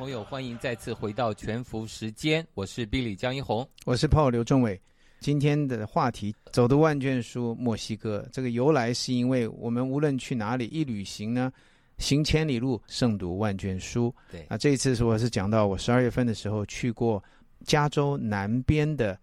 朋友，欢迎再次回到全福时间，我是 Billy 江一红，我是炮刘仲伟。今天的话题“走读万卷书”墨西哥，这个由来是因为我们无论去哪里一旅行呢，行千里路，胜读万卷书。对啊，这一次是我是讲到我十二月份的时候去过加州南边的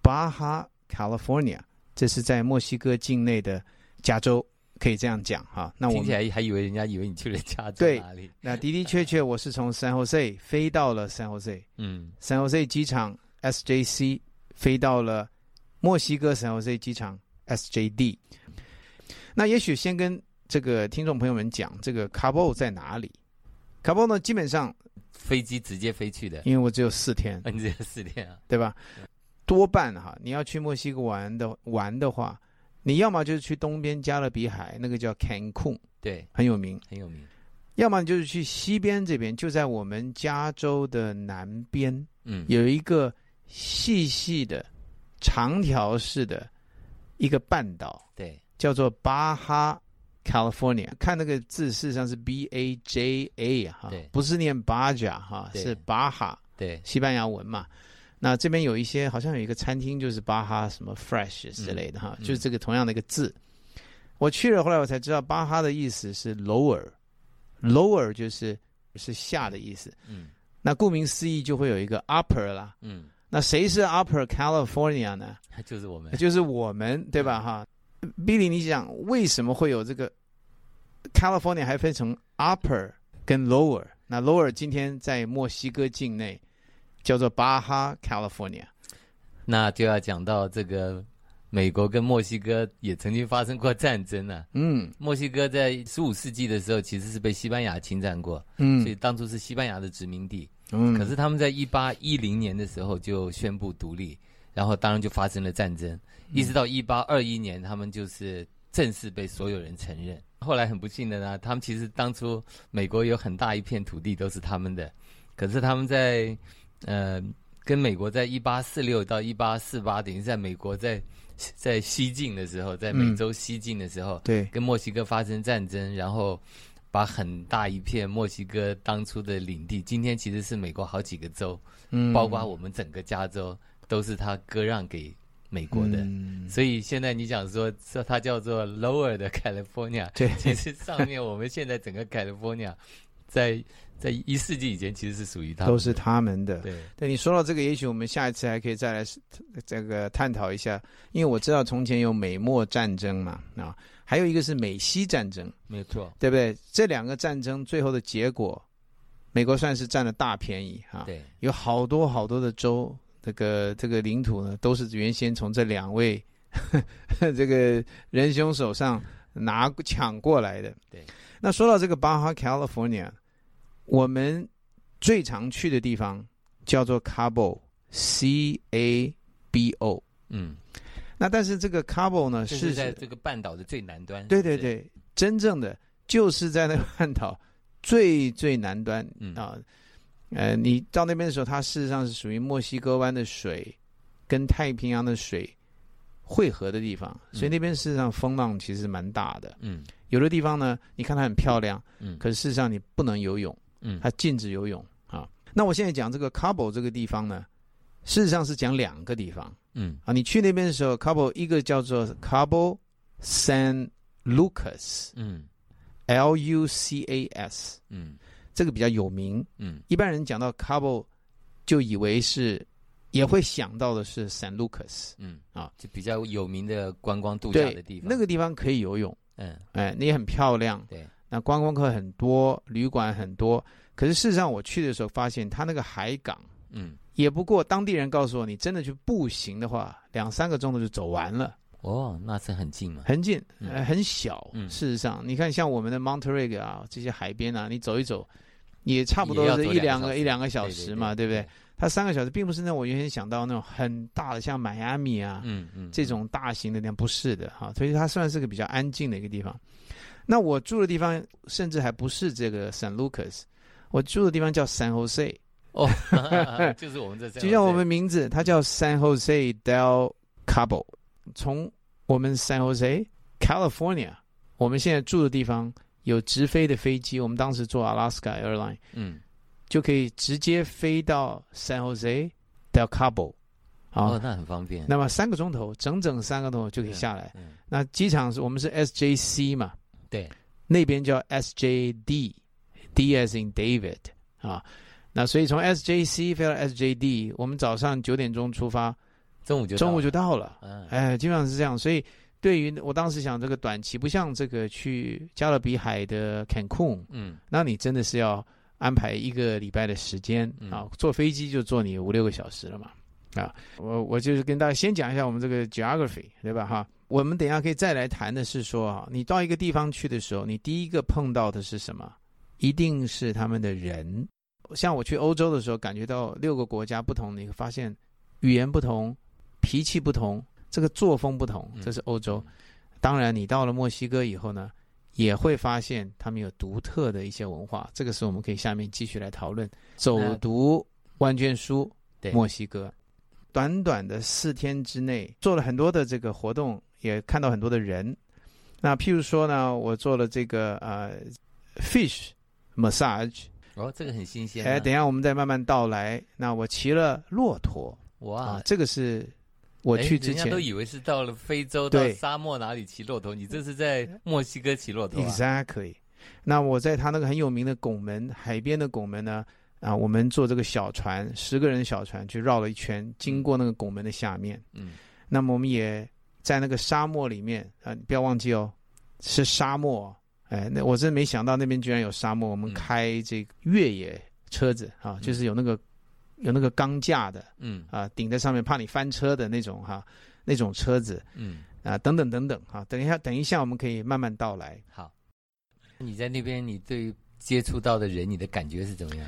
巴哈 California，这是在墨西哥境内的加州。可以这样讲哈，那我听起来还以为人家以为你去了加州哪里？那的的确确，我是从 San Jose 飞到了 San Jose，嗯，San Jose 机场 SJC 飞到了墨西哥 San Jose 机场 SJD。那也许先跟这个听众朋友们讲，这个 Cabo 在哪里？Cabo 呢，基本上飞机直接飞去的，因为我只有四天，你只有四天啊，对吧？多半哈，你要去墨西哥玩的玩的话。你要么就是去东边加勒比海，那个叫 Cancun，对，很有名，很有名。要么你就是去西边这边，就在我们加州的南边，嗯，有一个细细的长条式的一个半岛，对，叫做巴哈 California。看那个字，事实上是 B A J A 哈，不是念巴甲哈，是巴哈，对，西班牙文嘛。那这边有一些，好像有一个餐厅，就是巴哈什么 fresh 之类的哈，就是这个同样的一个字。我去了，后来我才知道，巴哈的意思是 lower，lower 就是是下的意思。嗯，那顾名思义就会有一个 upper 啦。嗯，那谁是 upper California 呢？就是我们，就是我们，对吧？哈，Billy，你想为什么会有这个 California 还分成 upper 跟 lower？那 lower 今天在墨西哥境内。叫做巴哈 California，那就要讲到这个美国跟墨西哥也曾经发生过战争呢。嗯，墨西哥在十五世纪的时候其实是被西班牙侵占过，嗯，所以当初是西班牙的殖民地。嗯，可是他们在一八一零年的时候就宣布独立，然后当然就发生了战争，一直到一八二一年，他们就是正式被所有人承认。后来很不幸的呢，他们其实当初美国有很大一片土地都是他们的，可是他们在呃，跟美国在一八四六到一八四八，等于在美国在在西进的时候，在美洲西进的时候，对，跟墨西哥发生战争，然后把很大一片墨西哥当初的领地，今天其实是美国好几个州，嗯，包括我们整个加州，都是他割让给美国的。所以现在你想说说它叫做 Lower 的 California，对，其实上面我们现在整个 California 在。在一世纪以前，其实是属于他，都是他们的。对，对你说到这个，也许我们下一次还可以再来这个探讨一下，因为我知道从前有美墨战争嘛，啊，还有一个是美西战争，没错，对不对？这两个战争最后的结果，美国算是占了大便宜哈。对，有好多好多的州，这个这个领土呢，都是原先从这两位 这个仁兄手上拿抢过来的。对，那说到这个巴哈 California。我们最常去的地方叫做 Cabo，C A B O。嗯，那但是这个 Cabo 呢是在这个半岛的最南端。对对对，真正的就是在那个半岛最最南端啊。呃，你到那边的时候，它事实上是属于墨西哥湾的水跟太平洋的水汇合的地方，所以那边事实上风浪其实蛮大的。嗯，有的地方呢，你看它很漂亮，嗯，可是事实上你不能游泳。嗯，它禁止游泳啊。那我现在讲这个 Cabo 这个地方呢，事实上是讲两个地方。嗯啊，你去那边的时候，Cabo 一个叫做 Cabo San Lucas，嗯，L U C A S，嗯，这个比较有名。嗯，一般人讲到 Cabo 就以为是，也会想到的是 San Lucas。嗯啊，就比较有名的观光度假的地方。那个地方可以游泳。嗯，哎，那也很漂亮。对。那观光客很多，旅馆很多，可是事实上我去的时候发现，它那个海港，嗯，也不过当地人告诉我，你真的去步行的话，两三个钟头就走完了。哦，那是很近吗？很近，呃，很小。事实上，你看像我们的 Monterey 啊，这些海边啊，你走一走，也差不多是一两个一两个小时嘛，对不对？它三个小时，并不是那我原先想到那种很大的，像迈阿密啊，嗯嗯，这种大型的那样，不是的哈。所以它算是个比较安静的一个地方。那我住的地方，甚至还不是这个 San Lucas，我住的地方叫 San Jose。哦，就是我们这，就像我们名字，它叫 San Jose del Cabo。从我们 San Jose California，我们现在住的地方有直飞的飞机，我们当时坐 Alaska Airline，嗯，就可以直接飞到 San Jose del Cabo。哦，那很方便。那么三个钟头，整整三个钟头就可以下来。那机场是我们是 SJC 嘛？对，那边叫 SJD，D as in David 啊。那所以从 SJC 飞到 SJD，我们早上九点钟出发，中午就中午就到了。嗯哎，基本上是这样。所以对于我当时想，这个短期不像这个去加勒比海的 Cancun，嗯，那你真的是要安排一个礼拜的时间啊，坐飞机就坐你五六个小时了嘛。啊，我我就是跟大家先讲一下我们这个 geography，对吧？哈，我们等下可以再来谈的是说啊，你到一个地方去的时候，你第一个碰到的是什么？一定是他们的人。像我去欧洲的时候，感觉到六个国家不同，你会发现语言不同、脾气不同、这个作风不同，这是欧洲。当然，你到了墨西哥以后呢，也会发现他们有独特的一些文化。这个是我们可以下面继续来讨论。走读万卷书，对墨西哥，短短的四天之内做了很多的这个活动，也看到很多的人。那譬如说呢，我做了这个呃，fish massage。哦，这个很新鲜。哎，等一下我们再慢慢道来。那我骑了骆驼，哇，这个是我去之前都以为是到了非洲到沙漠哪里骑骆驼，你这是在墨西哥骑骆驼。Exactly。那我在他那个很有名的拱门海边的拱门呢，啊，我们坐这个小船，十个人小船去绕了一圈，经过那个拱门的下面。嗯。那么我们也在那个沙漠里面啊，你不要忘记哦，是沙漠。哎，那我真没想到那边居然有沙漠。我们开这个越野车子啊，就是有那个有那个钢架的，嗯啊，顶在上面怕你翻车的那种哈，那种车子，嗯啊，等等等等哈。等一下，等一下，我们可以慢慢道来。好，你在那边，你对接触到的人，你的感觉是怎么样？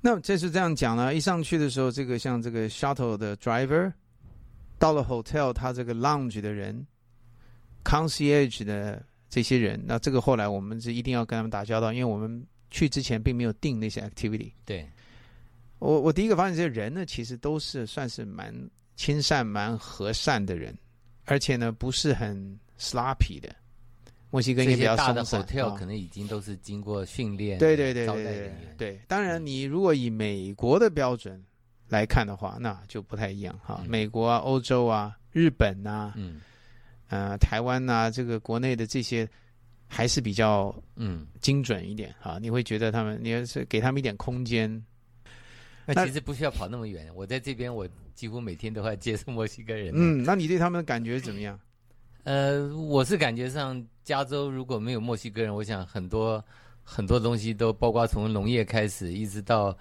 那这是这样讲呢。一上去的时候，这个像这个 shuttle 的 driver，到了 hotel，他这个 lounge 的人，concierge 的。这些人，那这个后来我们是一定要跟他们打交道，因为我们去之前并没有定那些 activity。对，我我第一个发现，这些人呢，其实都是算是蛮亲善、蛮和善的人，而且呢，不是很 sloppy 的。墨西哥也比较大的。hotel 可能已经都是经过训练。对对对对对对。当然，你如果以美国的标准来看的话，那就不太一样哈。美国啊，欧洲啊，日本呐。嗯。呃，台湾呐，这个国内的这些还是比较嗯精准一点啊。你会觉得他们，你要是给他们一点空间，那其实不需要跑那么远。我在这边，我几乎每天都会接触墨西哥人。嗯，那你对他们的感觉怎么样？呃，我是感觉上，加州如果没有墨西哥人，我想很多很多东西都，包括从农业开始，一直到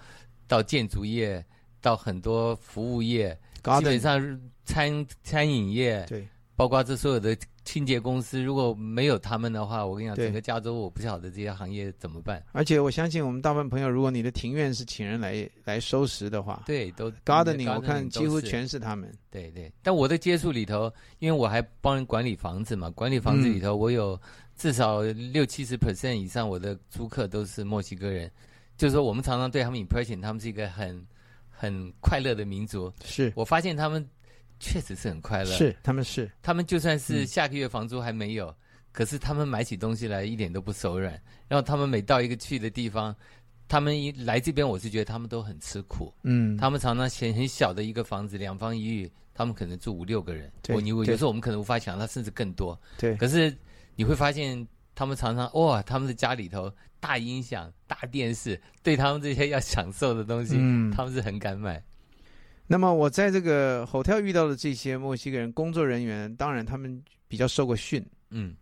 到建筑业，到很多服务业，基本上餐餐饮业对。包括这所有的清洁公司，如果没有他们的话，我跟你讲，整个加州我不晓得这些行业怎么办。而且我相信我们大部分朋友，如果你的庭院是请人来来收拾的话，对，都 gardening，我看几乎全是他们。对对，但我的接触里头，因为我还帮人管理房子嘛，管理房子里头，我有至少六七十 percent 以上我的租客都是墨西哥人，就是说我们常常对他们 impression，他们是一个很很快乐的民族。是我发现他们。确实是很快乐，是他们是他们就算是下个月房租还没有，可是他们买起东西来一点都不手软。然后他们每到一个去的地方，他们一来这边，我是觉得他们都很吃苦。嗯，他们常常嫌很小的一个房子，两房一浴，他们可能住五六个人。对，你有时候我们可能无法想象，甚至更多。对，可是你会发现，他们常常哇，他们的家里头大音响、大电视，对他们这些要享受的东西，他们是很敢买。那么我在这个 hotel 遇到的这些墨西哥人工作人员，当然他们比较受过训。嗯，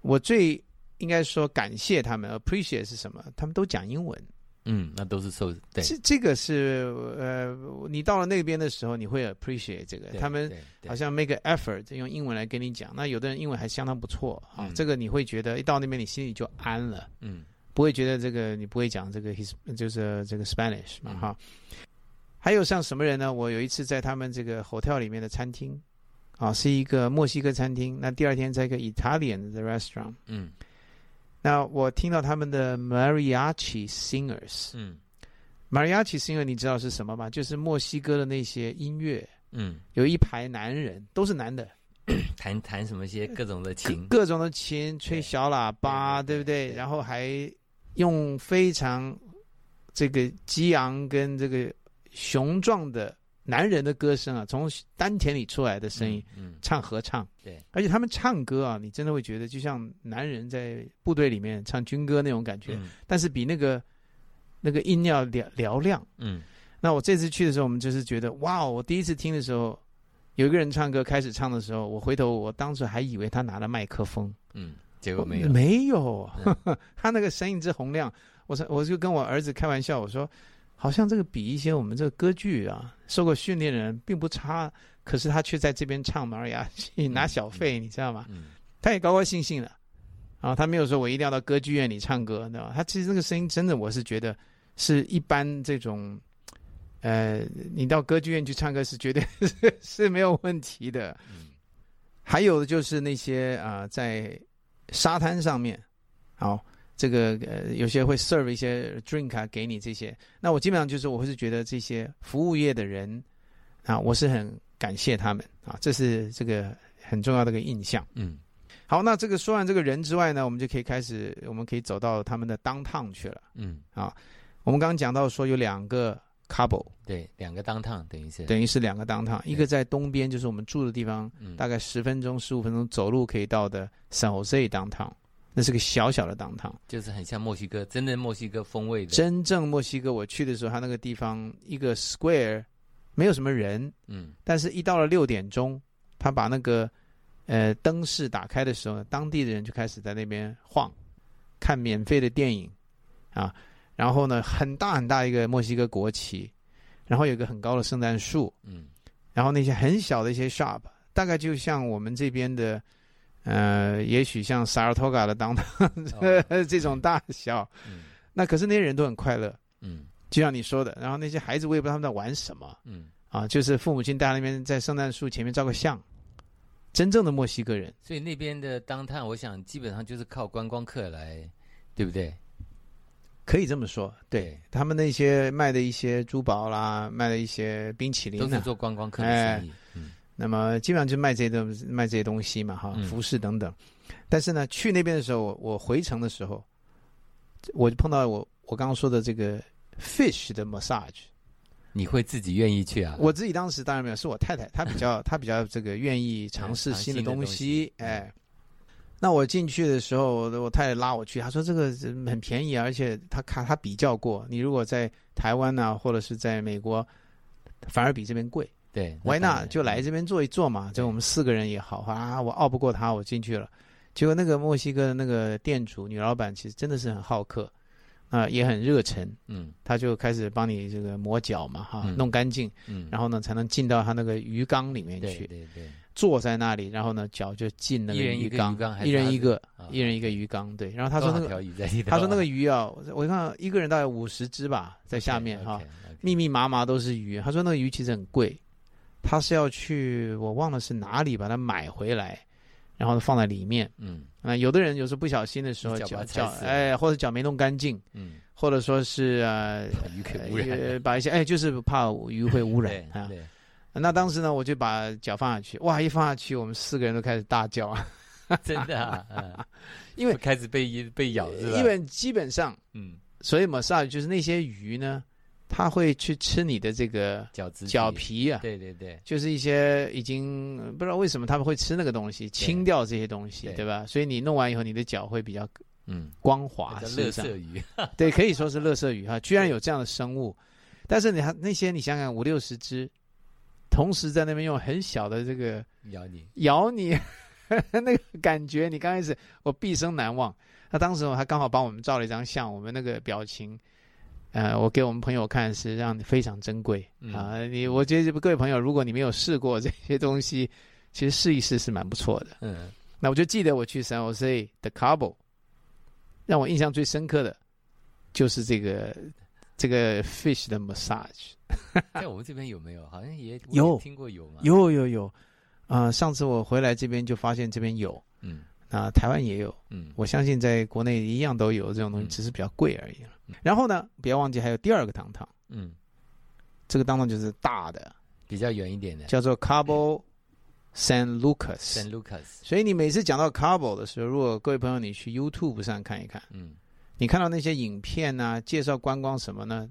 我最应该说感谢他们，appreciate 是什么？他们都讲英文。嗯，那都是受对。这这个是呃，你到了那边的时候，你会 appreciate 这个。他们好像 make effort 用英文来跟你讲。那有的人英文还相当不错啊，这个你会觉得一到那边你心里就安了，嗯，不会觉得这个你不会讲这个 his 就是这个 Spanish 嘛哈。还有像什么人呢？我有一次在他们这个 hotel 里面的餐厅，啊，是一个墨西哥餐厅。那第二天在一个 Italian 的 restaurant，嗯，那我听到他们的 mariachi singers，嗯，mariachi singer 你知道是什么吗？就是墨西哥的那些音乐，嗯，有一排男人，都是男的，弹弹什么些各种的琴，各种的琴，吹小喇叭，对不对？然后还用非常这个激昂跟这个。雄壮的男人的歌声啊，从丹田里出来的声音，嗯，唱合唱，对，而且他们唱歌啊，你真的会觉得就像男人在部队里面唱军歌那种感觉，但是比那个那个音要嘹嘹亮，嗯。那我这次去的时候，我们就是觉得，哇，我第一次听的时候，有一个人唱歌开始唱的时候，我回头，我当时还以为他拿了麦克风，嗯，结果没有，没有，他那个声音之洪亮，我说，我就跟我儿子开玩笑，我说。好像这个比一些我们这个歌剧啊，受过训练的人并不差，可是他却在这边唱马尔雅去拿小费，你知道吗？他也高高兴兴的，啊，他没有说我一定要到歌剧院里唱歌，对吧？他其实那个声音真的，我是觉得是一般这种，呃，你到歌剧院去唱歌是绝对 是是没有问题的。还有的就是那些啊，在沙滩上面，好。这个呃，有些会 serve 一些 drink 啊，给你这些。那我基本上就是，我会是觉得这些服务业的人啊，我是很感谢他们啊，这是这个很重要的一个印象。嗯，好，那这个说完这个人之外呢，我们就可以开始，我们可以走到他们的当趟去了。嗯，啊，我们刚刚讲到说有两个 couple，对，两个当趟等于是等于是两个当趟，一个在东边，就是我们住的地方，大概十分钟、十五分钟走路可以到的 San Jose 当趟。那是个小小的当堂，就是很像墨西哥，真正墨西哥风味的。真正墨西哥，我去的时候，他那个地方一个 square 没有什么人，嗯，但是一到了六点钟，他把那个呃灯饰打开的时候，当地的人就开始在那边晃，看免费的电影啊，然后呢，很大很大一个墨西哥国旗，然后有个很高的圣诞树，嗯，然后那些很小的一些 shop，大概就像我们这边的。呃，也许像萨尔托嘎的当当 这种大小，那可是那些人都很快乐，嗯，就像你说的，然后那些孩子我也不知道他们在玩什么，嗯，啊，就是父母亲在那边在圣诞树前面照个相，真正的墨西哥人。所以那边的当探，我想基本上就是靠观光客来，对不对？可以这么说，对他们那些卖的一些珠宝啦，卖的一些冰淇淋，都是做观光客的生意，嗯。那么基本上就卖这些东卖这些东西嘛，哈，服饰等等。但是呢，去那边的时候，我回程的时候，我就碰到我我刚刚说的这个 fish 的 massage。你会自己愿意去啊？我自己当时当然没有，是我太太，她比较 她比较这个愿意尝试新的东西。哎，那我进去的时候，我太太拉我去，她说这个很便宜，而且她看她比较过，你如果在台湾呢，或者是在美国，反而比这边贵。对，Why not？就来这边坐一坐嘛。就我们四个人也好啊，我拗不过他，我进去了。结果那个墨西哥的那个店主女老板其实真的是很好客，啊，也很热忱。嗯，他就开始帮你这个磨脚嘛，哈，弄干净。嗯，然后呢，才能进到他那个鱼缸里面去。对对对。坐在那里，然后呢，脚就进那个鱼缸，一人一个，一人一个鱼缸。对，然后他说那个，他说那个鱼啊，我看一个人大概五十只吧，在下面哈，密密麻麻都是鱼。他说那个鱼其实很贵。他是要去，我忘了是哪里把它买回来，然后放在里面。嗯，啊，有的人有时候不小心的时候，脚脚哎，或者脚没弄干净，嗯，或者说是呃，鱼可污染，把一些哎，就是怕鱼会污染啊。那当时呢，我就把脚放下去，哇，一放下去，我们四个人都开始大叫啊，真的啊，因为开始被被咬是吧？因为基本上，嗯，所以 massage 就是那些鱼呢。他会去吃你的这个脚脚皮啊，对对对，就是一些已经不知道为什么他们会吃那个东西，清掉这些东西，对吧？所以你弄完以后，你的脚会比较嗯光滑。乐色鱼，对，可以说是乐色鱼哈，居然有这样的生物。但是你还那些，你想想五六十只，同时在那边用很小的这个咬你咬你，那个感觉，你刚开始我毕生难忘。他当时我还刚好帮我们照了一张相，我们那个表情。呃，我给我们朋友看是让非常珍贵啊。你我觉得各位朋友，如果你没有试过这些东西，其实试一试是蛮不错的。嗯，那我就记得我去 San Jose 的 Cabo，让我印象最深刻的，就是这个这个 fish 的 massage。在我们这边有没有？好像也有听过有吗？有有有啊！上次我回来这边就发现这边有，嗯，啊，台湾也有，嗯，我相信在国内一样都有这种东西，只是比较贵而已了。然后呢，不要忘记还有第二个当堂，嗯，这个当堂就是大的，比较远一点的，叫做 Cabo San Lucas。San Lucas。所以你每次讲到 Cabo 的时候，如果各位朋友你去 YouTube 上看一看，嗯，你看到那些影片啊，介绍观光什么呢？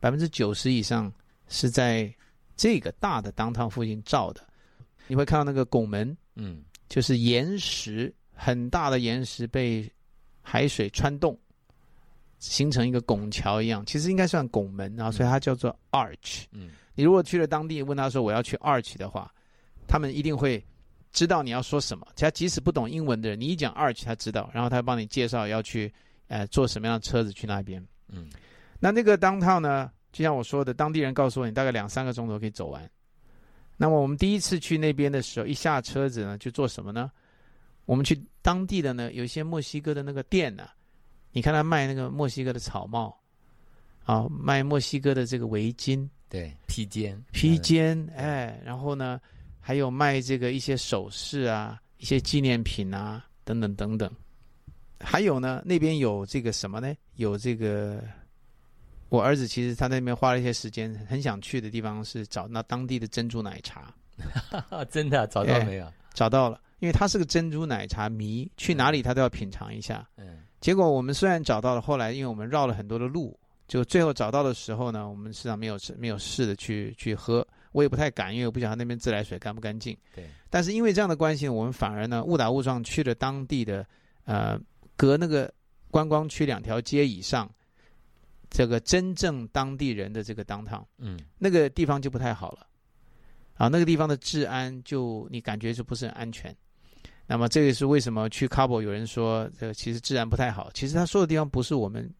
百分之九十以上是在这个大的当趟附近照的。你会看到那个拱门，嗯，就是岩石很大的岩石被海水穿洞，形成一个拱桥一样。其实应该算拱门，然后所以它叫做 arch。嗯，你如果去了当地，问他说我要去 arch 的话，他们一定会知道你要说什么。他即使不懂英文的人，你一讲 arch，他知道，然后他帮你介绍要去呃坐什么样的车子去那边。嗯。那那个当趟呢？就像我说的，当地人告诉我，你大概两三个钟头可以走完。那么我们第一次去那边的时候，一下车子呢，就做什么呢？我们去当地的呢，有一些墨西哥的那个店呢，你看他卖那个墨西哥的草帽，啊，卖墨西哥的这个围巾，对，披肩，披肩，哎，然后呢，还有卖这个一些首饰啊，一些纪念品啊，等等等等。还有呢，那边有这个什么呢？有这个。我儿子其实他那边花了一些时间，很想去的地方是找那当地的珍珠奶茶。真的找到没有？找到了，因为他是个珍珠奶茶迷，去哪里他都要品尝一下。嗯。结果我们虽然找到了，后来因为我们绕了很多的路，就最后找到的时候呢，我们实际上没有没有试的去去喝，我也不太敢，因为我不晓得那边自来水干不干净。对。但是因为这样的关系，我们反而呢误打误撞去了当地的呃隔那个观光区两条街以上。这个真正当地人的这个当趟，嗯，那个地方就不太好了，啊，那个地方的治安就你感觉就不是很安全。那么这个是为什么去 Cabo 有人说这个其实治安不太好？其实他说的地方不是我们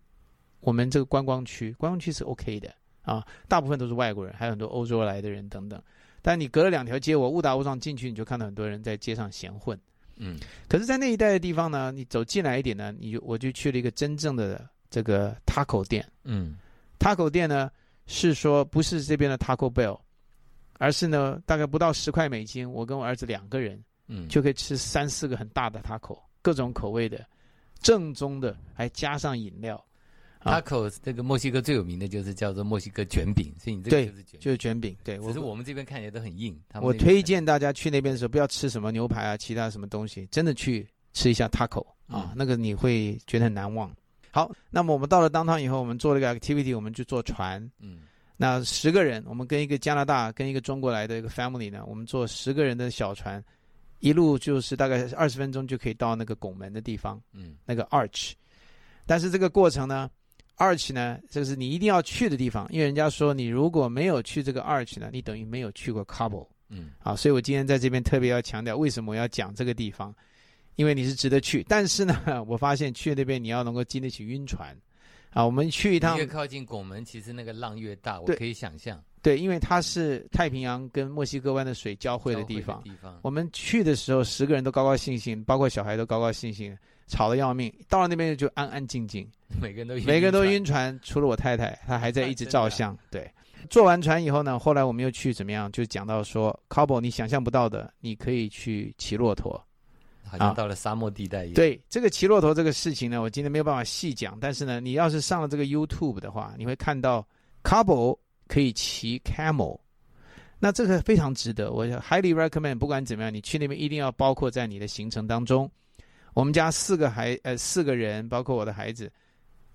我们这个观光区，观光区是 OK 的啊，大部分都是外国人，还有很多欧洲来的人等等。但你隔了两条街，我误打误撞进去，你就看到很多人在街上闲混，嗯。可是，在那一带的地方呢，你走进来一点呢，你就我就去了一个真正的。这个 taco 店，嗯，taco 店呢是说不是这边的 Taco Bell，而是呢大概不到十块美金，我跟我儿子两个人，嗯，就可以吃三四个很大的 taco，各种口味的，正宗的，还加上饮料。taco 这个墨西哥最有名的就是叫做墨西哥卷饼，所以你这个就是就是卷饼，对。只是我们这边看起来都很硬。我推荐大家去那边的时候不要吃什么牛排啊，其他什么东西，真的去吃一下 taco 啊，那个你会觉得很难忘。好，那么我们到了当趟以后，我们做了一个 activity，我们就坐船。嗯，那十个人，我们跟一个加拿大跟一个中国来的一个 family 呢，我们坐十个人的小船，一路就是大概二十分钟就可以到那个拱门的地方。嗯，那个 arch，但是这个过程呢，arch 呢，这个是你一定要去的地方，因为人家说你如果没有去这个 arch 呢，你等于没有去过 Cabo。嗯，啊，所以我今天在这边特别要强调，为什么我要讲这个地方。因为你是值得去，但是呢，我发现去那边你要能够经得起晕船，啊，我们去一趟越靠近拱门，其实那个浪越大，我可以想象。对，因为它是太平洋跟墨西哥湾的水交汇的地方。我们去的时候，十个人都高高兴兴，包括小孩都高高兴兴，吵得要命。到了那边就安安静静，每个人都每个人都晕船，除了我太太，她还在一直照相。对，坐完船以后呢，后来我们又去怎么样？就讲到说 c o b o 你想象不到的，你可以去骑骆驼。好像到了沙漠地带一样。对这个骑骆驼这个事情呢，我今天没有办法细讲。但是呢，你要是上了这个 YouTube 的话，你会看到 Cabo 可以骑 Camel，那这个非常值得。我 highly recommend，不管怎么样，你去那边一定要包括在你的行程当中。我们家四个孩呃四个人，包括我的孩子，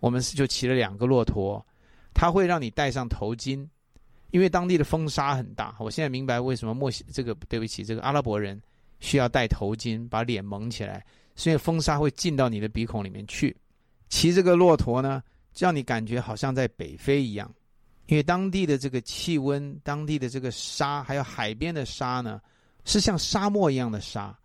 我们就骑了两个骆驼。他会让你戴上头巾，因为当地的风沙很大。我现在明白为什么墨西这个对不起这个阿拉伯人。需要戴头巾，把脸蒙起来，所以风沙会进到你的鼻孔里面去。骑这个骆驼呢，让你感觉好像在北非一样，因为当地的这个气温、当地的这个沙，还有海边的沙呢，是像沙漠一样的沙。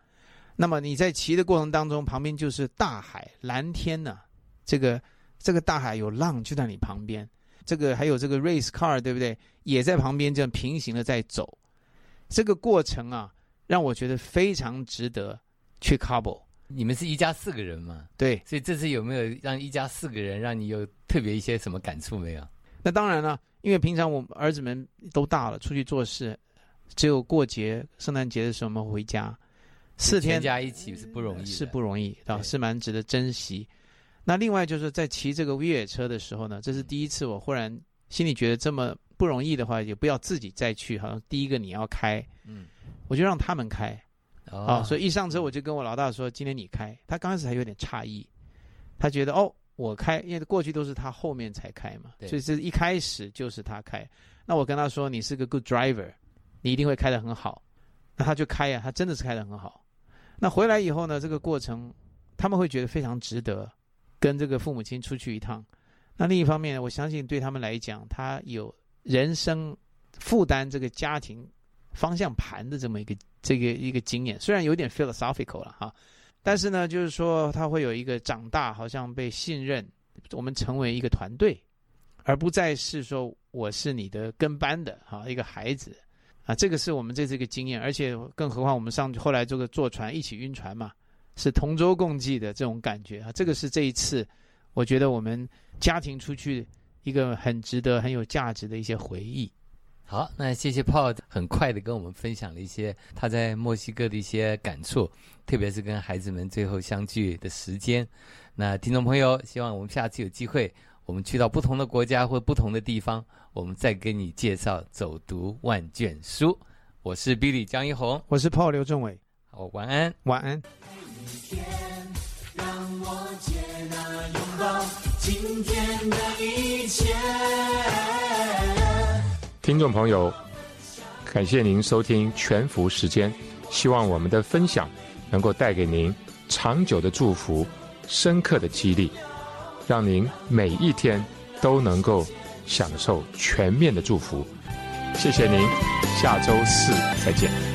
那么你在骑的过程当中，旁边就是大海、蓝天呢。这个这个大海有浪就在你旁边。这个还有这个 race car，对不对？也在旁边这样平行的在走。这个过程啊，让我觉得非常值得去 couple。你们是一家四个人吗？对，所以这次有没有让一家四个人让你有特别一些什么感触没有？那当然了，因为平常我儿子们都大了，出去做事，只有过节、圣诞节的时候我们回家，四天加一起是不容易，是不容易啊，是蛮值得珍惜。那另外就是在骑这个越野车的时候呢，这是第一次，我忽然心里觉得这么不容易的话，也不要自己再去，好像第一个你要开，嗯，我就让他们开。啊，所以一上车我就跟我老大说：“今天你开。”他刚开始还有点诧异，他觉得哦，我开，因为过去都是他后面才开嘛，所以这一开始就是他开。那我跟他说：“你是个 good driver，你一定会开得很好。”那他就开呀，他真的是开得很好。那回来以后呢，这个过程他们会觉得非常值得，跟这个父母亲出去一趟。那另一方面，我相信对他们来讲，他有人生负担这个家庭方向盘的这么一个。这个一个经验，虽然有点 philosophical 了哈，但是呢，就是说他会有一个长大，好像被信任，我们成为一个团队，而不再是说我是你的跟班的哈一个孩子啊，这个是我们这次一个经验，而且更何况我们上后来这个坐船一起晕船嘛，是同舟共济的这种感觉啊，这个是这一次我觉得我们家庭出去一个很值得、很有价值的一些回忆。好，那谢谢 Paul 很快的跟我们分享了一些他在墨西哥的一些感触，特别是跟孩子们最后相聚的时间。那听众朋友，希望我们下次有机会，我们去到不同的国家或不同的地方，我们再给你介绍走读万卷书。我是 Billy 江一红，我是 Paul 刘政伟。好，晚安，晚安。今天的一切。听众朋友，感谢您收听全福时间。希望我们的分享能够带给您长久的祝福、深刻的激励，让您每一天都能够享受全面的祝福。谢谢您，下周四再见。